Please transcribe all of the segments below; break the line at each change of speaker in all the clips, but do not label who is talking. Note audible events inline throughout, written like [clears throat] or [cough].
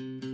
Las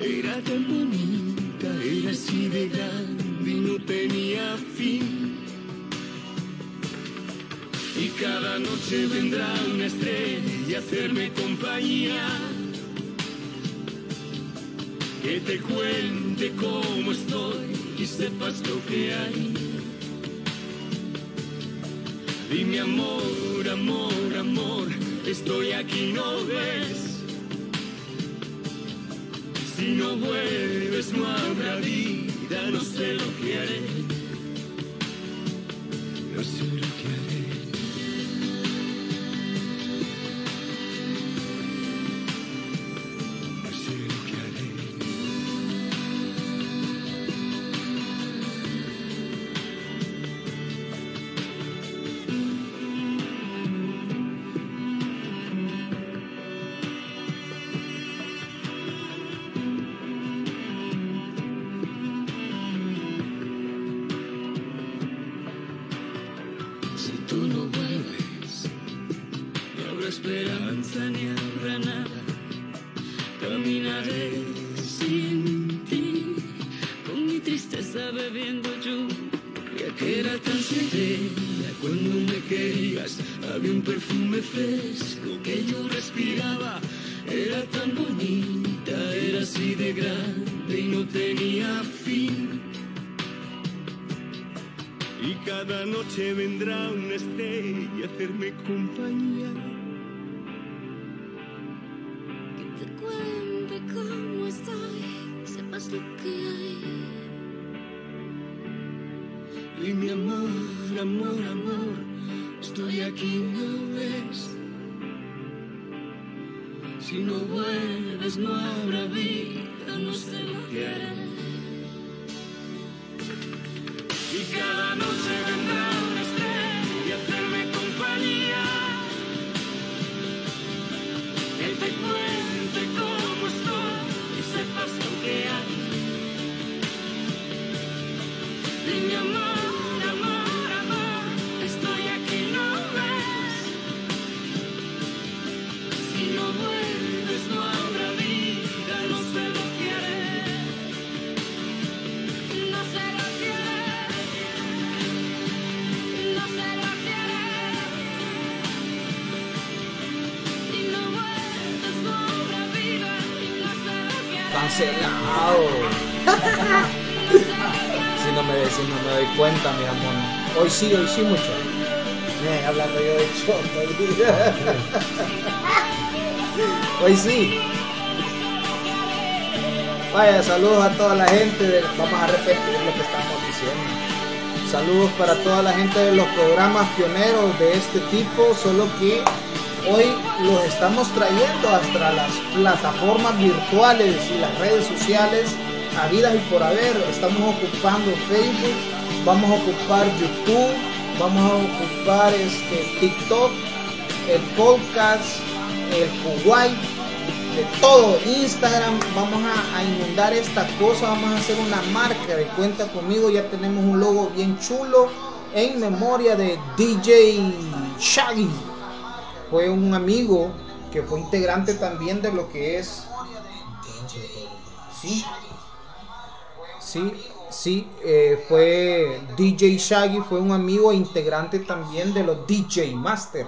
era tan bonita, era así de grande y no tenía fin. Y cada noche vendrá una estrella a hacerme compañía. Que te cuente cómo estoy y sepas lo que hay. Dime amor, amor, amor, estoy aquí, no ves. Si no vuelves no habrá vida, no sé lo que haré. Una estrella hacerme compañía.
Que te cuente cómo estoy, sepas lo que hay.
Y mi amor, amor, amor, estoy aquí, no ves. Si no vuelves no habrá vida, no sé lo que haré.
Cuenta, mi amor. Hoy sí, hoy sí mucho. Eh, hablando yo de choto. [laughs] hoy sí. Vaya, saludos a toda la gente. de- vamos a repetir lo que estamos diciendo. Saludos para toda la gente de los programas pioneros de este tipo, solo que hoy los estamos trayendo hasta las plataformas virtuales y las redes sociales habidas y por haber. Estamos ocupando Facebook, vamos a ocupar YouTube, vamos a ocupar este TikTok, el podcast, el Kuwait, de todo, Instagram, vamos a, a inundar esta cosa, vamos a hacer una marca de cuenta conmigo, ya tenemos un logo bien chulo en memoria de DJ Shaggy. Fue un amigo que fue integrante también de lo que es... Sí, sí, sí, eh, fue DJ Shaggy, fue un amigo e integrante también de los DJ Master.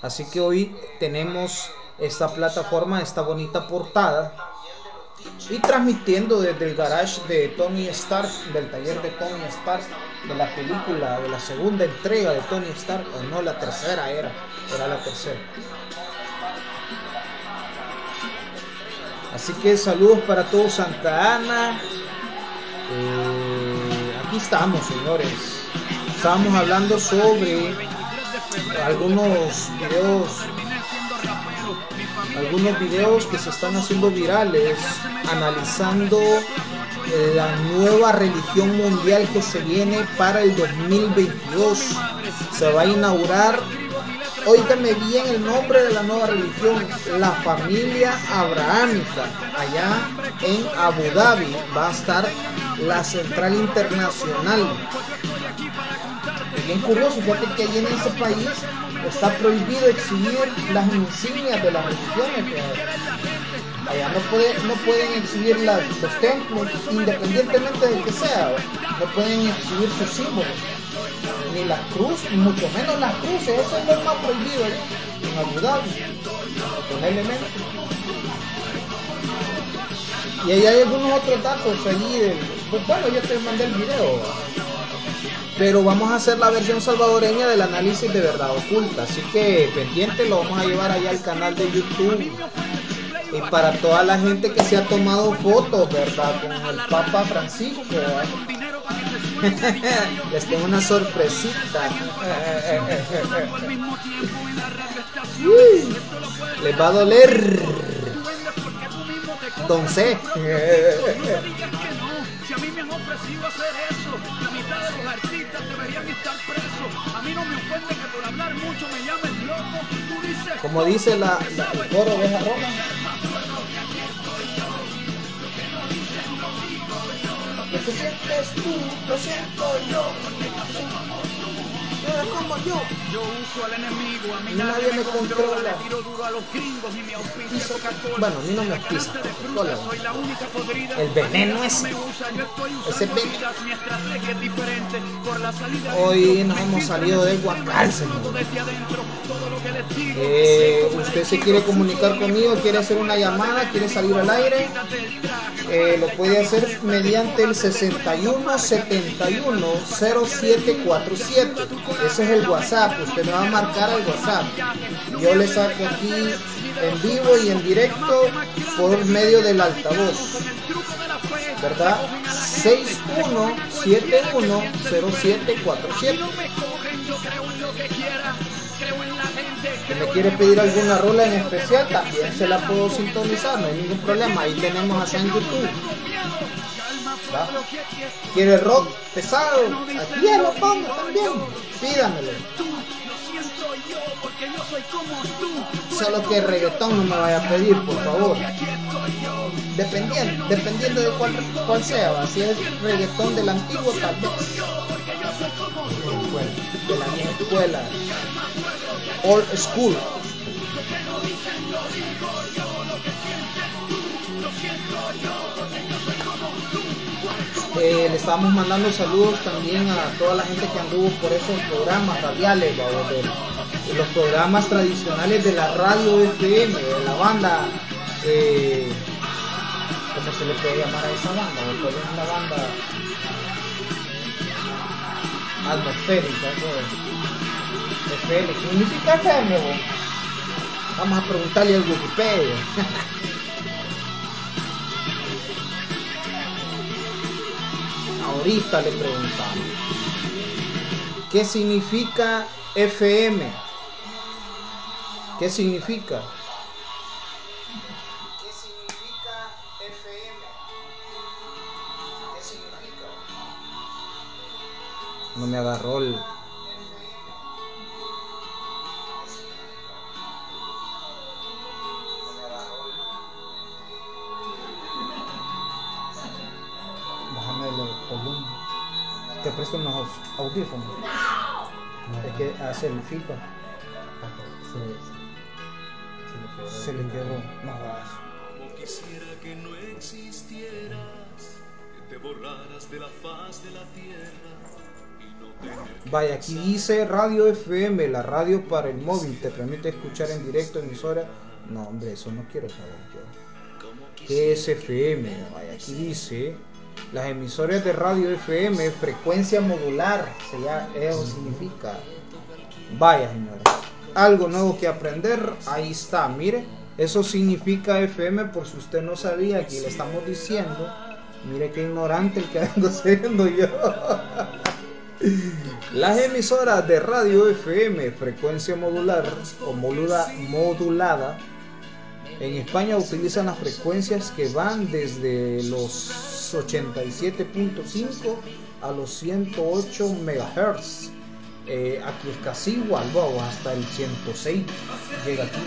Así que hoy tenemos esta plataforma, esta bonita portada. y transmitiendo desde el garage de Tony Stark, del taller de Tony Stark, de la película, de la segunda entrega de Tony Stark, o no, la tercera era, era la tercera. Así que saludos para todos Santa Ana. Eh, aquí estamos, señores. Estábamos hablando sobre algunos videos algunos videos que se están haciendo virales analizando la nueva religión mundial que se viene para el 2022. Se va a inaugurar, oígame bien el nombre de la nueva religión, la familia abrahámica. Allá en Abu Dhabi va a estar la central internacional. Bien curioso, fíjate que allí en ese país está prohibido exhibir las insignias de las religiones. Allá no, puede, no pueden exhibir los templos, independientemente de que sea, no pueden exhibir sus símbolos, ni las cruces, mucho menos las cruces, eso es lo más prohibido en Abu Dhabi, elementos. Y ahí hay algunos otros datos allí, del, pues bueno, yo te mandé el video pero vamos a hacer la versión salvadoreña del análisis de verdad oculta. Así que pendiente, lo vamos a llevar allá al canal de YouTube. Y para toda la gente que se ha tomado fotos, ¿verdad? Con el Papa Francisco. [laughs] Les tengo una sorpresita. [laughs] Les va a doler. Don C. Si a mí me han ofrecido hacer eso, la mitad de los artistas deberían estar presos. A mí no me ofende que por hablar mucho me llamen loco. Tú dices. Como dice la, la el coro de Roma. Lo que sientes tú, lo siento yo como yo. Yo uso al enemigo, a mí nadie me controla. Le tiro duro a los gringos y me auspicia Bueno, no me. El veneno es. Ese veneno. Hoy nos hemos salido de Guacal, señor. Eh, usted se quiere comunicar conmigo, quiere hacer una llamada, quiere salir al aire, eh, lo puede hacer mediante el 61 71 0747. Ese es el WhatsApp. Usted me va a marcar al WhatsApp. Yo le saco aquí en vivo y en directo por medio del altavoz. ¿Verdad? 61710747. Me quiere pedir alguna rola en especial, también se la puedo sintonizar, no hay ningún problema. Ahí tenemos a en YouTube. ¿Quiere rock pesado? Aquí lo pongo también. Pídamelo. Solo que reggaetón no me vaya a pedir, por favor. Dependiendo, dependiendo de cuál, sea, si es reggaetón del antiguo tal vez. De la vieja escuela. Old school. Eh, le estamos mandando saludos también a toda la gente que anduvo por esos programas radiales, los programas tradicionales de la radio FM, de la banda, eh, ¿cómo se le puede llamar a esa banda? ¿Cuál es una banda atmosférica? ¿Qué significa FM? Vamos a preguntarle al Wikipedia. [laughs] ahorita le preguntamos. ¿Qué significa FM? ¿Qué significa? ¿Qué significa FM? ¿Qué significa? No me agarró el... te presto unos audífonos. Es que hace el FIFA. Se, le quedó. No Quisiera que no existieras, que te borraras de la faz de la tierra. Vaya, aquí dice Radio FM, la radio para el móvil, te permite escuchar en directo emisora. No, hombre, eso no quiero saber yo. ¿Qué es FM? Vaya, aquí dice, las emisoras de radio FM, frecuencia modular, eso significa. Vaya, señores, algo nuevo que aprender, ahí está, mire, eso significa FM por si usted no sabía, aquí le estamos diciendo. Mire qué ignorante el que [laughs] ando siendo yo. Las emisoras de radio FM, frecuencia modular o modulada, en España utilizan las frecuencias que van desde los 87.5 a los 108 MHz. Eh, aquí es casi igual, hasta el 106 llega aquí,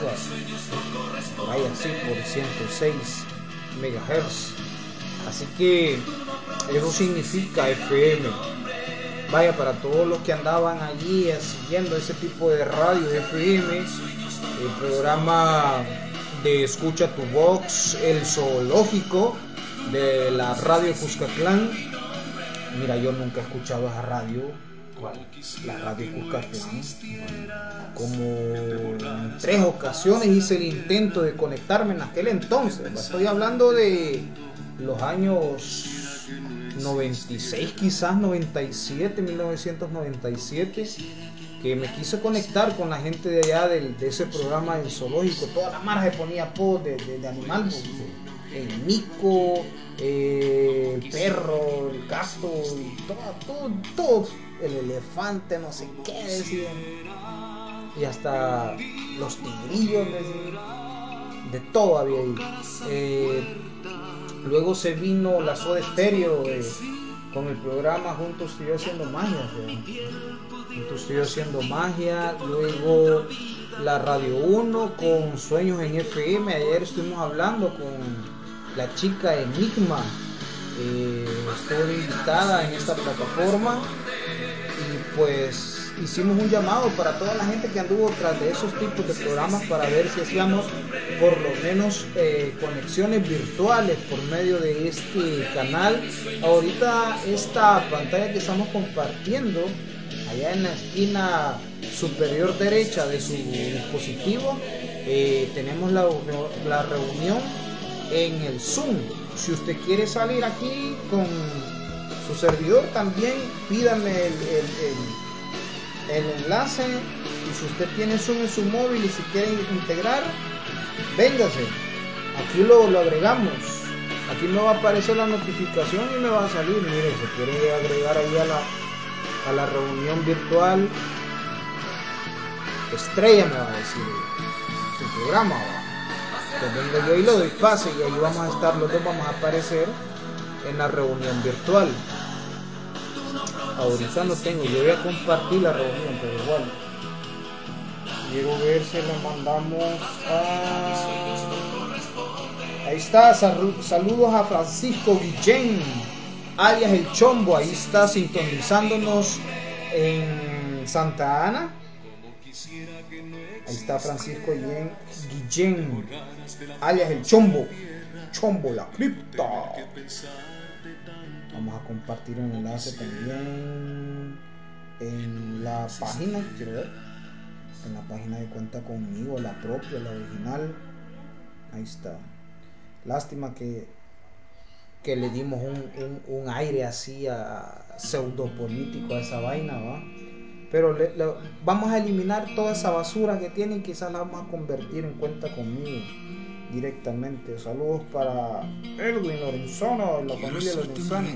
vaya así por 106 MHz. Así que eso significa FM Vaya, para todos los que andaban allí siguiendo ese tipo de radio FM, el programa de Escucha tu Vox, el zoológico de la radio Cuscatlán. Mira, yo nunca he escuchado esa radio, la radio Cuscatlán. Como en tres ocasiones hice el intento de conectarme en aquel entonces. Estoy hablando de los años 96 quizás, 97, 1997, que me quise conectar con la gente de allá de, ese programa del zoológico. Toda la marca ponía post de, de, animal, el mico, eh, el perro, el gato, todo, todo, el elefante, no sé qué decían. Y hasta los tigrillos, de todo había ahí. Eh, Luego se vino la Soda Stereo eh, con el programa Juntos estoy haciendo magia. Estoy haciendo magia. Luego la Radio 1 con Sueños en FM. Ayer estuvimos hablando con la chica Enigma. Eh, estoy invitada en esta plataforma. Y pues hicimos un llamado para toda la gente que anduvo tras de esos tipos de programas para ver si hacíamos por lo menos eh, conexiones virtuales por medio de este canal. Ahorita esta pantalla que estamos compartiendo, allá en la esquina superior derecha de su dispositivo, eh, tenemos la, la reunión en el Zoom. Si usted quiere salir aquí con su servidor, también pídame el el enlace y si usted tiene Zoom en su móvil y si quiere integrar, véngase. Aquí lo, lo agregamos. Aquí me va a aparecer la notificación y me va a salir. Mire, se quiere agregar ahí a la, a la reunión virtual. Estrella me va a decir su programa. Pues venga yo y lo doy pase y ahí vamos a estar, los dos vamos a aparecer en la reunión virtual. Ahorita no tengo, yo voy a compartir la reunión, pero igual. Quiero ver si lo mandamos a. Ahí está, saludos a Francisco Guillén, alias El Chombo, ahí está sintonizándonos en Santa Ana. Ahí está Francisco Guillén, Guillén alias El Chombo, Chombo la cripta. Vamos a compartir un enlace también en la página, quiero ver, en la página de cuenta conmigo, la propia, la original. Ahí está. Lástima que, que le dimos un, aire así a pseudo político a esa vaina, ¿va? Pero vamos a eliminar toda esa basura que tienen, quizás la vamos a convertir en cuenta conmigo directamente. Saludos para Edwin Lorenzano, la familia Lorenzano.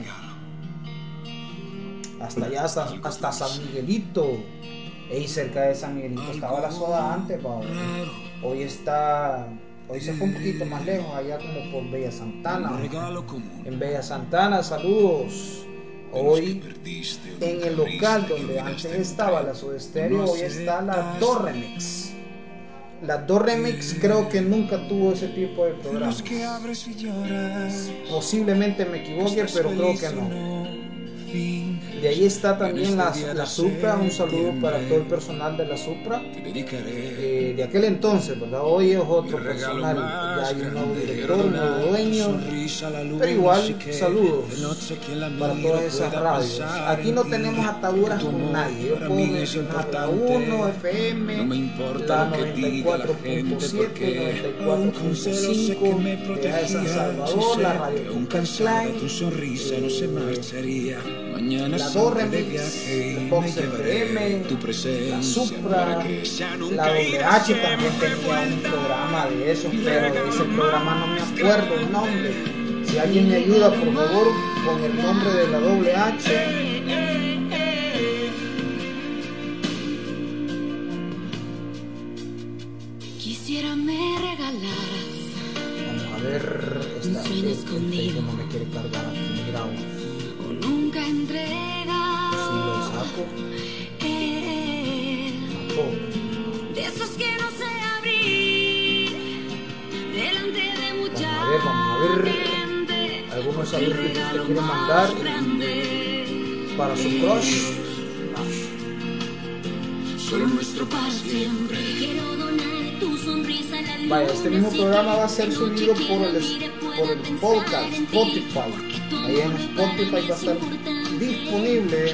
Hasta allá, hasta, San Miguelito. Y cerca de San Miguelito estaba la soda antes, Hoy está. Hoy se fue un poquito más lejos, allá como por Bella Santana. En Bella Santana, saludos. Hoy en el local donde antes estaba la Soda Estéreo, hoy está la Torremix la Do Remix creo que nunca tuvo ese tipo de programas. Posiblemente me equivoque, pero creo que no. De ahí está también la, la Supra, un saludo para todo el personal de la Supra. Eh, de aquel entonces, ¿verdad? Hoy es otro personal, ya hay un nuevo director, un nuevo dueño. Pero igual, saludos para todas esas radios. Aquí no tenemos ataduras con nadie. Yo puedo mencionar la 1, FM, la
lo que diga la gente,
94.7,
porque un consejero sé que me
94.5, de San. Salvador, la radio
que un
Tuca
cansado
Klein,
tu sonrisa no se
eh,
marcharía. Mañana
la
de
Remix,
me
Fox
llevaré
FM,
tu
la Supra, la WH también tenía un programa de eso, pero de ese programa no me acuerdo el nombre. Si alguien me ayuda, por favor, con el nombre de la WH.
Quisiera me regalaras
Vamos a ver, esta, el- el
escondido.
Facebook no me quiere cargar aquí, grabo.
o nunca
Si
Eh,
saco.
de esos que no sé abrir delante de mucha
Vamos a ver, vamos a ver. Algunos saludos que usted quiere mandar para su crush.
Solo nuestro
para siempre. Quiero donar tu sonrisa a la.
Vaya, este mismo programa va a ser subido por el, por el podcast Spotify. Ahí en Spotify va a estar disponible.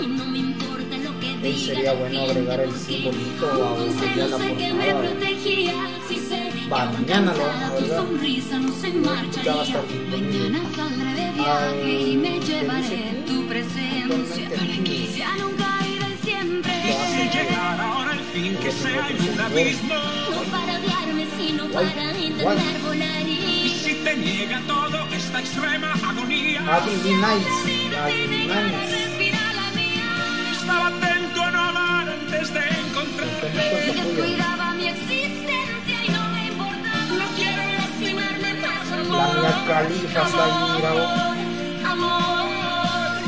Diga
sería
la
bueno agregar el simbolito a- allá en la portada.
protegía, si sé
Va, mañana lo vamos a
tu
ver, ¿verdad?
sonrisa no se
Ya va a estar disponible.
Que sea
en un abismo.
No para odiarme, sino para intentar volar
Y si te niega todo esta extrema agonía,
Adi B.
antes de
cuenta tuya.
Descuidaba mi existencia y no me importaba. No quiero lastimarme más, amor.
La mía Califa está mira.
Amor.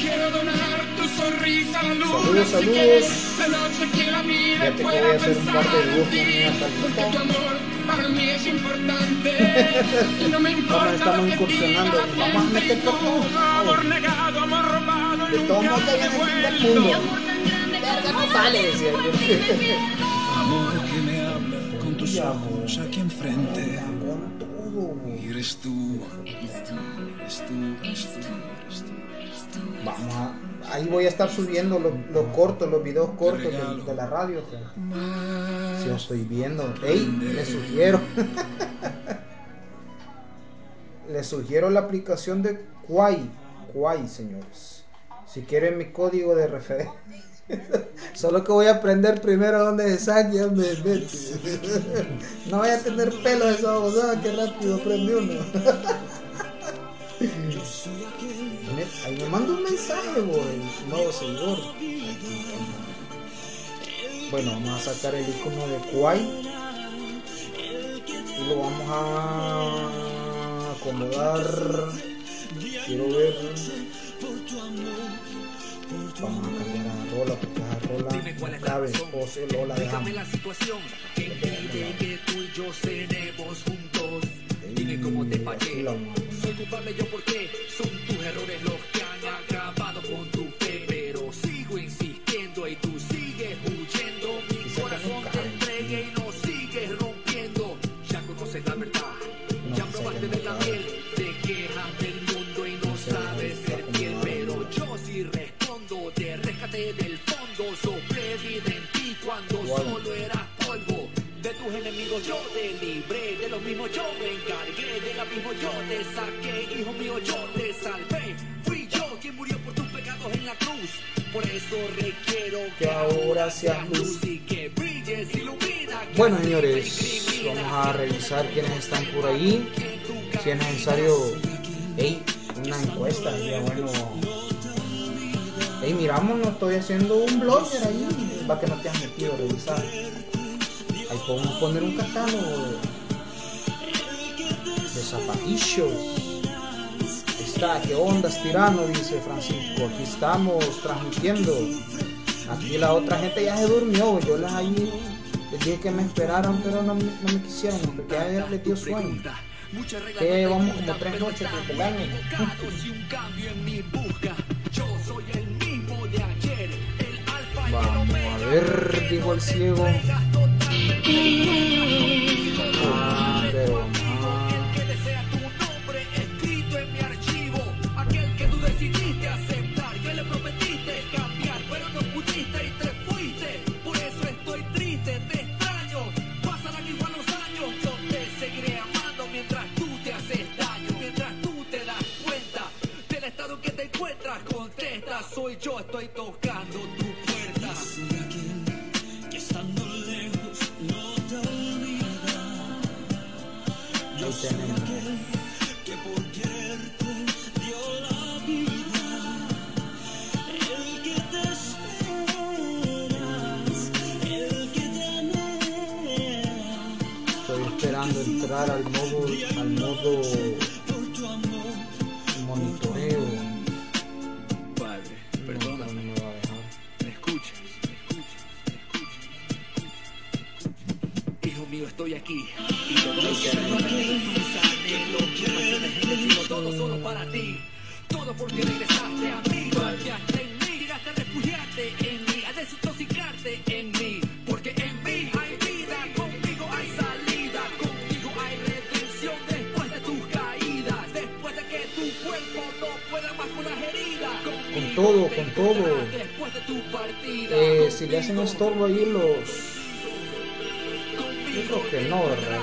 Quiero donar tu sonrisa a la luna.
Saludos,
si
saludos.
quieres, de noche que la mire
Fíjate que voy
pueda
a hacer un par de
pensar en ti. Porque tu amor para mí es importante. [laughs] Y no me
Vamos,
importa
estamos
lo que
incursionando.
diga la
Vamos a meter por
todo.
todo.
Amor negado, amor robado,
De
nunca
modos, ya
la
decía yo.
y.
Amor que me habla con tus ojos aquí enfrente.
Con todo.
Y eres tú,
Eres tú,
eres tú,
eres tú, eres tú.
Vamos a. Ahí voy a estar subiendo los, los cortos, los videos cortos de, de la radio. Si yo estoy viendo. Ey, les sugiero. [laughs] les sugiero la aplicación de Quai. Quai, señores. Si quieren mi código de referencia. [laughs] Solo que voy a aprender primero dónde se mete. [laughs] No voy a tener pelo esa babosada, que rápido aprende uno. [laughs] Ahí me manda un mensaje, güey. Nuevo seguidor. Bueno, vamos a sacar el icono de Kwai. Y lo vamos a acomodar. Cabe. O la dejamos.
Dígame la situación que impide que tú y yo cenemos juntos. Dime cómo te fallé. Soy culpable yo porque son tus errores los yo te libré, de los mismos yo me encargué, de la mismo yo te saqué, hijo mío yo te salvé. Fui yo quien murió por tus pecados en la cruz, por eso requiero
Que ahora seas luz.
y que brilles, ilumina. que
Bueno, señores, vamos a revisar quiénes están por ahí. Si es necesario, hey, una encuesta, sería bueno. Hey, miramos, no estoy haciendo un blogger ahí, va que no te has metido a revisar. Podemos poner un catálogo de, de zapatillos. Está, ¿qué ondas, tirano? Dice Francisco. Aquí estamos transmitiendo. Aquí la otra gente ya se durmió. Yo les ahí les dije que me esperaran, pero no, no me quisieron porque ayer les dio sueño. Que
vamos
como tres noches
desde el año. Vamos a ver,
dijo el ciego
soy yo, estoy tocando tu aquí. Y lo en el cielo, todo solo para ti. Todo porque regresaste a mí, confiaste en mí, llegaste a refugiarte en mí, a desintoxicarte en mí. Porque en mí hay vida, conmigo hay salida, contigo hay redención después de tus caídas, después de que tu cuerpo no pueda más con las heridas.
Con todo, con todo.
Después de tu partida,
Eh, si le hacen estorbo ahí los... Que no, ¿verdad?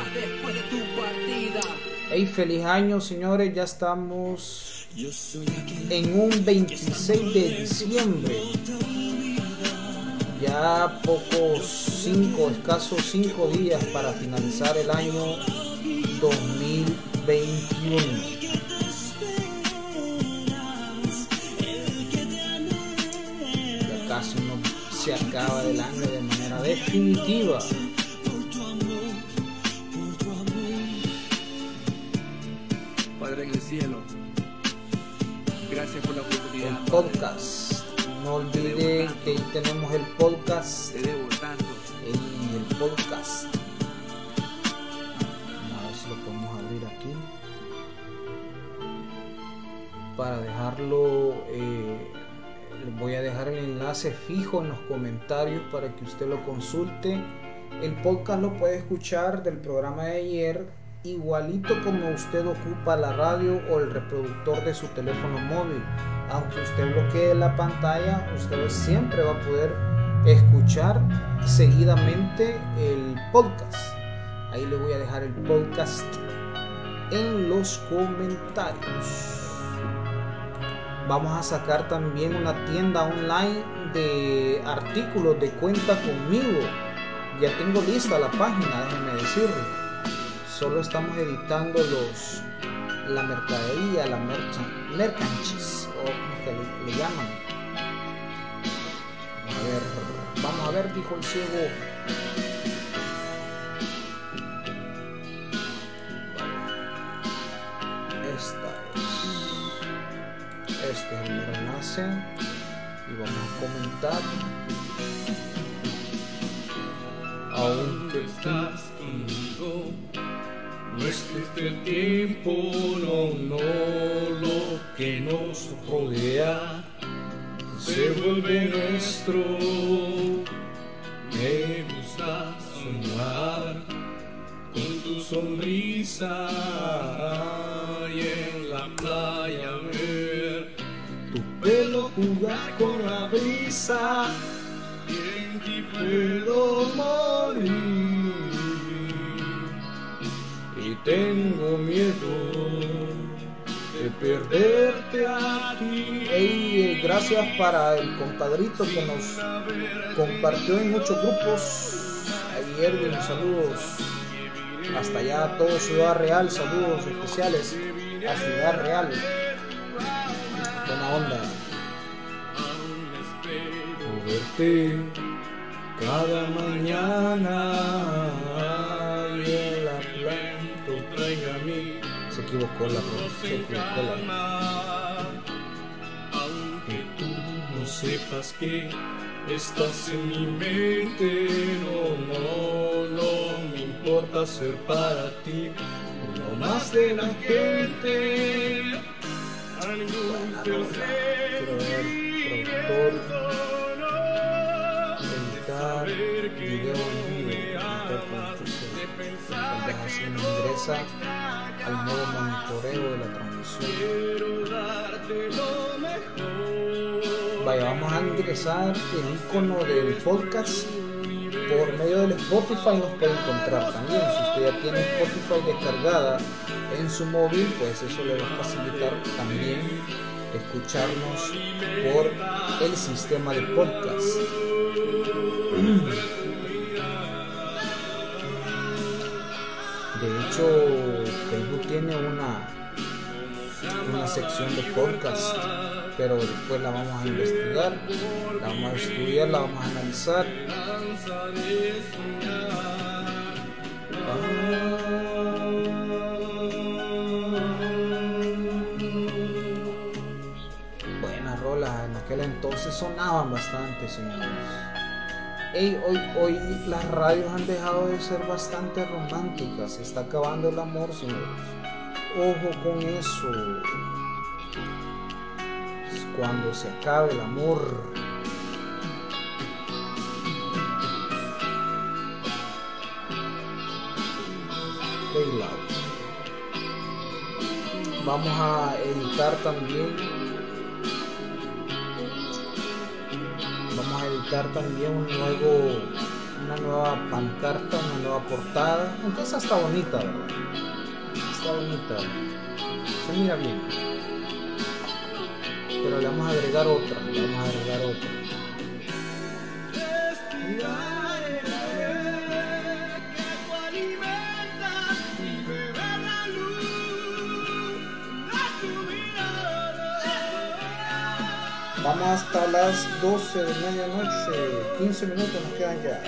partida.
Hey, feliz año, señores. Ya estamos en un 26 de diciembre. Ya pocos, cinco, escasos cinco días para finalizar el año 2021. Ya casi no se acaba el año de manera definitiva.
Cielo, gracias por la
el
oportunidad.
podcast. No olviden que ahí tenemos el podcast.
Te debo tanto.
en el podcast. A ver si lo podemos abrir aquí. Para dejarlo, eh, les voy a dejar el enlace fijo en los comentarios para que usted lo consulte. El podcast lo puede escuchar del programa de ayer igualito como usted ocupa la radio o el reproductor de su teléfono móvil. Aunque usted bloquee la pantalla, usted siempre va a poder escuchar seguidamente el podcast. Ahí le voy a dejar el podcast en los comentarios. Vamos a sacar también una tienda online de artículos de cuenta conmigo. Ya tengo lista la página, déjenme decirle. Solo estamos editando los la mercadería, la merchan, mercanchis, o como que le, le llaman. A ver, vamos a ver, dijo el ciego. Esta es. Este es el enlace. Y vamos a comentar. Aunque
estás conmigo. No el tiempo, no, no, lo que nos rodea se vuelve nuestro. Me gusta soñar con tu sonrisa y en la playa ver tu pelo jugar con la brisa y en ti puedo morir perderte a ti.
Ey, eh, gracias para el compadrito que nos compartió en muchos grupos. Ahí Erwin, saludos. Hasta allá a todo Ciudad Real, saludos especiales a Ciudad Real. Buena onda.
Por verte cada mañana
equivocó la se equivocó la.
Aunque tú no sepas que estás en mi mente, no, no, no me importa ser para ti lo más de la gente.
Quiero ver, productor, editar. video ingresa al modo monitoreo de la transmisión. Vaya, vamos a ingresar el icono del podcast por medio del Spotify nos puede encontrar también. Si usted ya tiene Spotify descargada en su móvil, pues eso le va a facilitar también escucharnos por el sistema de podcast. [clears throat] hecho, Facebook tiene una, una sección de podcast, pero después la vamos a investigar, la vamos a estudiar, la vamos a analizar. Buenas rolas, en aquel entonces sonaban bastante, señores. Ey, hoy, hoy las radios han dejado de ser bastante románticas. Se está acabando el amor, señores. Ojo con eso. Cuando se acabe el amor. Vamos a editar también. También un nuevo, una nueva pancarta, una nueva portada. Esa está bonita. Está bonita. Se mira bien. Pero le vamos a agregar otra. Le vamos a agregar otra. Vamos hasta las 12 de medianoche, 15 minutos nos quedan ya.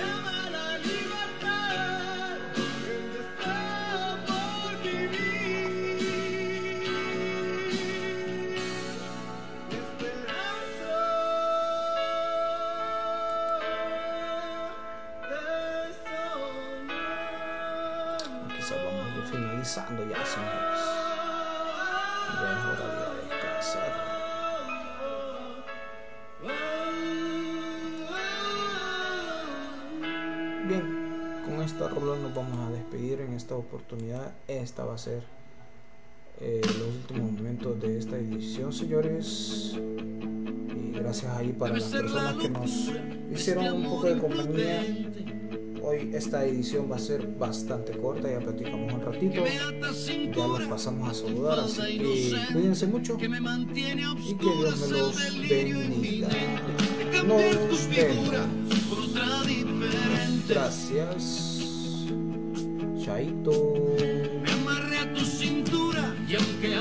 Esta va a ser eh, los últimos momentos de esta edición, señores. Y gracias ahí para las personas que nos hicieron un poco de compañía. Hoy esta edición va a ser bastante corta, ya platicamos un ratito, ya los pasamos a saludar, así que cuídense mucho y que Dios me los bendiga. Nos vemos. Gracias. Chaito.
Aunque